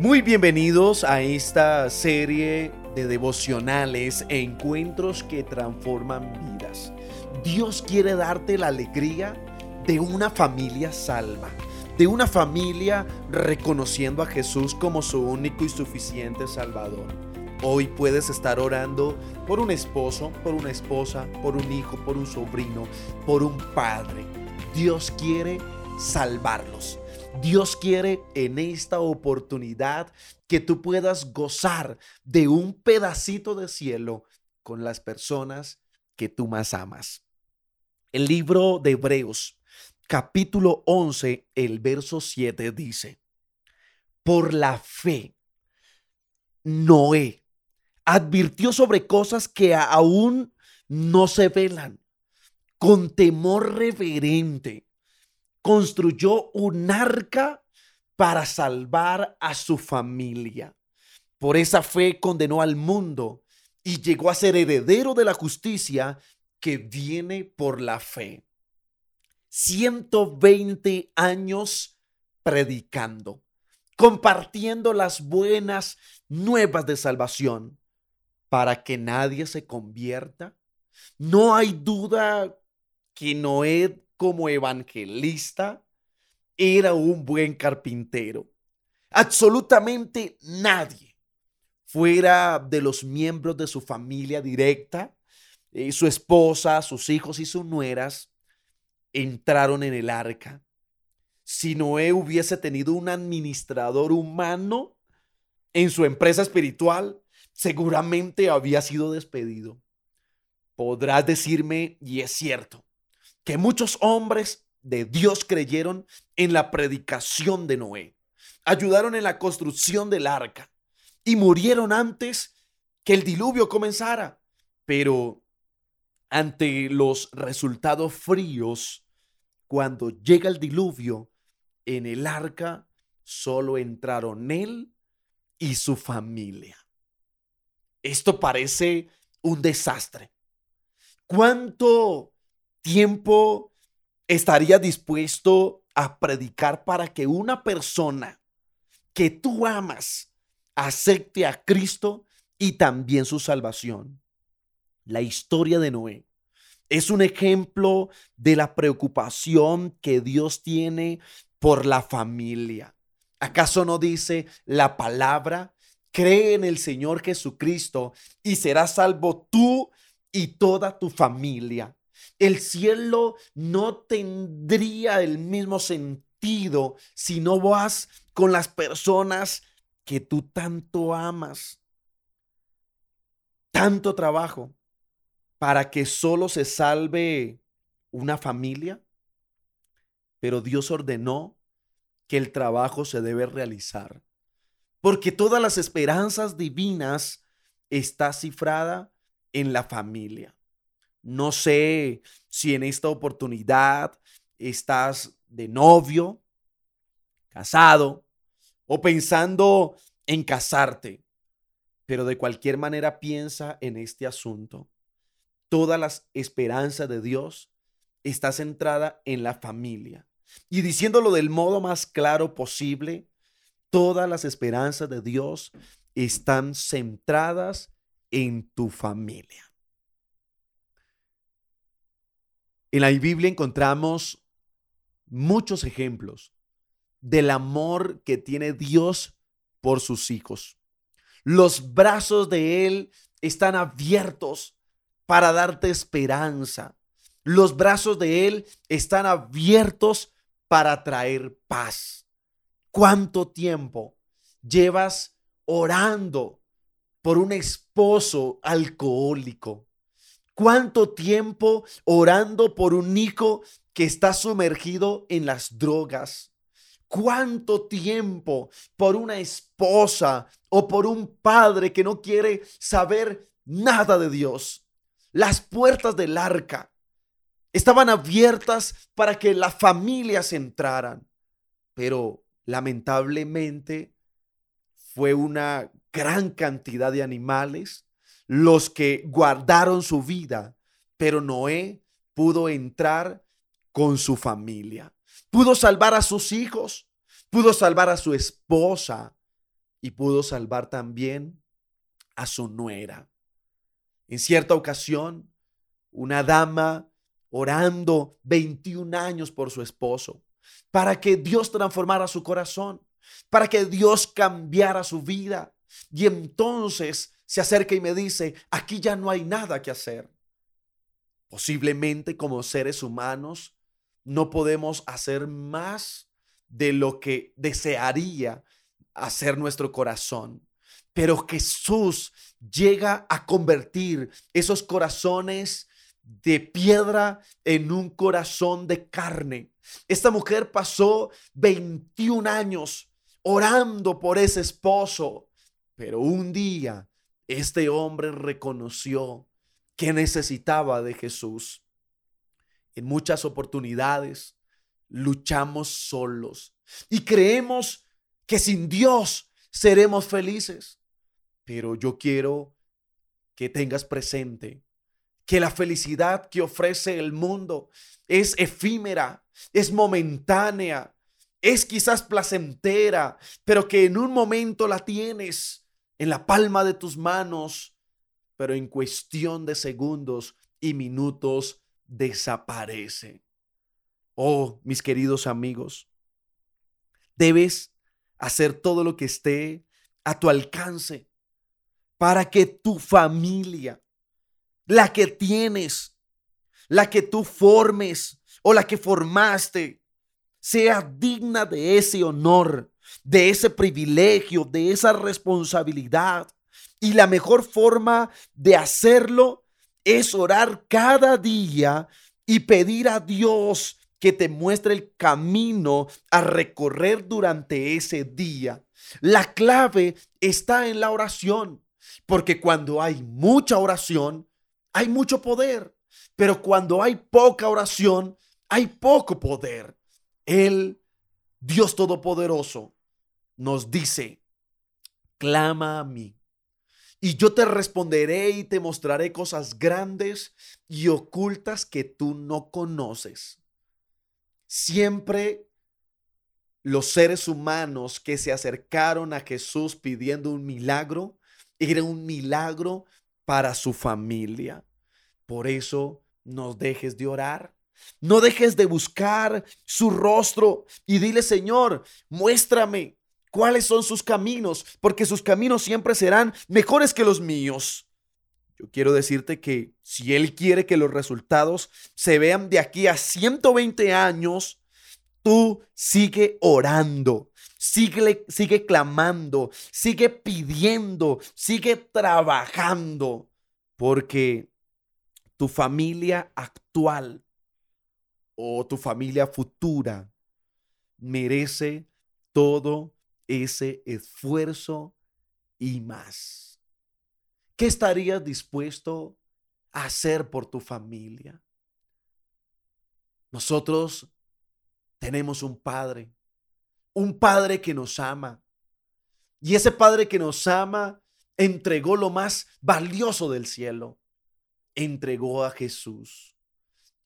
Muy bienvenidos a esta serie de devocionales e encuentros que transforman vidas. Dios quiere darte la alegría de una familia salva, de una familia reconociendo a Jesús como su único y suficiente Salvador. Hoy puedes estar orando por un esposo, por una esposa, por un hijo, por un sobrino, por un padre. Dios quiere salvarlos. Dios quiere en esta oportunidad que tú puedas gozar de un pedacito de cielo con las personas que tú más amas. El libro de Hebreos, capítulo 11, el verso 7 dice, por la fe, Noé advirtió sobre cosas que aún no se velan, con temor reverente construyó un arca para salvar a su familia. Por esa fe condenó al mundo y llegó a ser heredero de la justicia que viene por la fe. 120 años predicando, compartiendo las buenas nuevas de salvación para que nadie se convierta. No hay duda que Noé como evangelista, era un buen carpintero. Absolutamente nadie, fuera de los miembros de su familia directa, eh, su esposa, sus hijos y sus nueras, entraron en el arca. Si Noé hubiese tenido un administrador humano en su empresa espiritual, seguramente había sido despedido. Podrás decirme, y es cierto, que muchos hombres de Dios creyeron en la predicación de Noé, ayudaron en la construcción del arca y murieron antes que el diluvio comenzara. Pero ante los resultados fríos, cuando llega el diluvio, en el arca solo entraron él y su familia. Esto parece un desastre. ¿Cuánto tiempo estaría dispuesto a predicar para que una persona que tú amas acepte a Cristo y también su salvación? La historia de Noé es un ejemplo de la preocupación que Dios tiene por la familia. ¿Acaso no dice la palabra? Cree en el Señor Jesucristo y serás salvo tú y toda tu familia. El cielo no tendría el mismo sentido si no vas con las personas que tú tanto amas. Tanto trabajo para que solo se salve una familia. Pero Dios ordenó que el trabajo se debe realizar. Porque todas las esperanzas divinas está cifrada en la familia. No sé si en esta oportunidad estás de novio, casado o pensando en casarte, pero de cualquier manera piensa en este asunto. Todas las esperanzas de Dios está centrada en la familia. Y diciéndolo del modo más claro posible, todas las esperanzas de Dios están centradas en tu familia. En la Biblia encontramos muchos ejemplos del amor que tiene Dios por sus hijos. Los brazos de Él están abiertos para darte esperanza. Los brazos de Él están abiertos para traer paz. ¿Cuánto tiempo llevas orando por un esposo alcohólico? ¿Cuánto tiempo orando por un hijo que está sumergido en las drogas? ¿Cuánto tiempo por una esposa o por un padre que no quiere saber nada de Dios? Las puertas del arca estaban abiertas para que las familias entraran, pero lamentablemente fue una gran cantidad de animales los que guardaron su vida, pero Noé pudo entrar con su familia, pudo salvar a sus hijos, pudo salvar a su esposa, y pudo salvar también a su nuera. En cierta ocasión, una dama orando 21 años por su esposo, para que Dios transformara su corazón, para que Dios cambiara su vida. Y entonces se acerca y me dice, aquí ya no hay nada que hacer. Posiblemente como seres humanos no podemos hacer más de lo que desearía hacer nuestro corazón. Pero Jesús llega a convertir esos corazones de piedra en un corazón de carne. Esta mujer pasó 21 años orando por ese esposo, pero un día este hombre reconoció que necesitaba de Jesús. En muchas oportunidades luchamos solos y creemos que sin Dios seremos felices. Pero yo quiero que tengas presente que la felicidad que ofrece el mundo es efímera, es momentánea, es quizás placentera, pero que en un momento la tienes en la palma de tus manos, pero en cuestión de segundos y minutos desaparece. Oh, mis queridos amigos, debes hacer todo lo que esté a tu alcance para que tu familia la que tienes, la que tú formes o la que formaste, sea digna de ese honor, de ese privilegio, de esa responsabilidad. Y la mejor forma de hacerlo es orar cada día y pedir a Dios que te muestre el camino a recorrer durante ese día. La clave está en la oración, porque cuando hay mucha oración, hay mucho poder, pero cuando hay poca oración, hay poco poder. El Dios Todopoderoso, nos dice, clama a mí. Y yo te responderé y te mostraré cosas grandes y ocultas que tú no conoces. Siempre los seres humanos que se acercaron a Jesús pidiendo un milagro, era un milagro para su familia. Por eso no dejes de orar. No dejes de buscar su rostro y dile, Señor, muéstrame cuáles son sus caminos, porque sus caminos siempre serán mejores que los míos. Yo quiero decirte que si Él quiere que los resultados se vean de aquí a 120 años, tú sigue orando, sigue, clamando, sigue pidiendo, sigue trabajando, porque tu familia actual o tu familia futura merece todo ese esfuerzo y más. ¿Qué estarías dispuesto a hacer por tu familia? Nosotros tenemos un Padre, un Padre que nos ama. Y ese Padre que nos ama entregó lo más valioso del cielo, entregó a Jesús.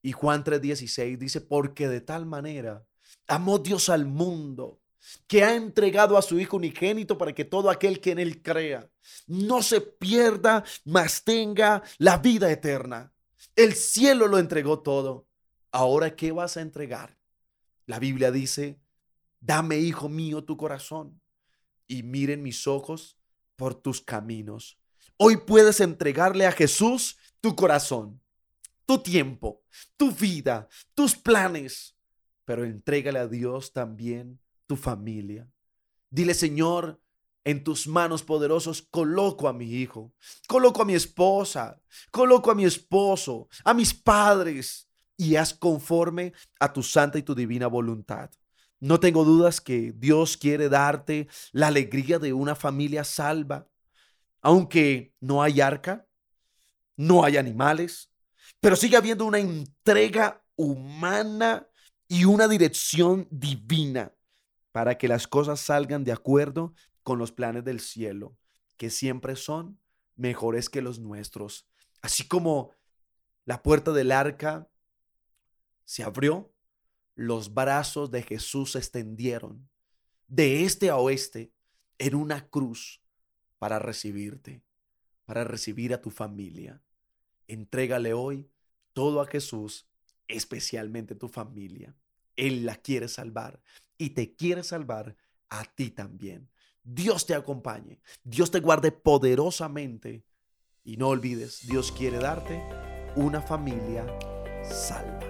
Y Juan 3:16 dice, porque de tal manera amó Dios al mundo que ha entregado a su Hijo unigénito para que todo aquel que en él crea no se pierda, mas tenga la vida eterna. El cielo lo entregó todo. Ahora, ¿qué vas a entregar? La Biblia dice, dame, hijo mío, tu corazón y miren mis ojos por tus caminos. Hoy puedes entregarle a Jesús tu corazón, tu tiempo, tu vida, tus planes, pero entrégale a Dios también tu familia. Dile, Señor, en tus manos poderosos coloco a mi hijo, coloco a mi esposa, coloco a mi esposo, a mis padres, y haz conforme a tu santa y tu divina voluntad. No tengo dudas que Dios quiere darte la alegría de una familia salva, aunque no hay arca, no hay animales, pero sigue habiendo una entrega humana y una dirección divina para que las cosas salgan de acuerdo con los planes del cielo, que siempre son mejores que los nuestros. Así como la puerta del arca se abrió, los brazos de Jesús se extendieron de este a oeste en una cruz para recibirte, para recibir a tu familia. Entrégale hoy todo a Jesús, especialmente tu familia. Él la quiere salvar y te quiere salvar a ti también. Dios te acompañe, Dios te guarde poderosamente y no olvides, Dios quiere darte una familia salva.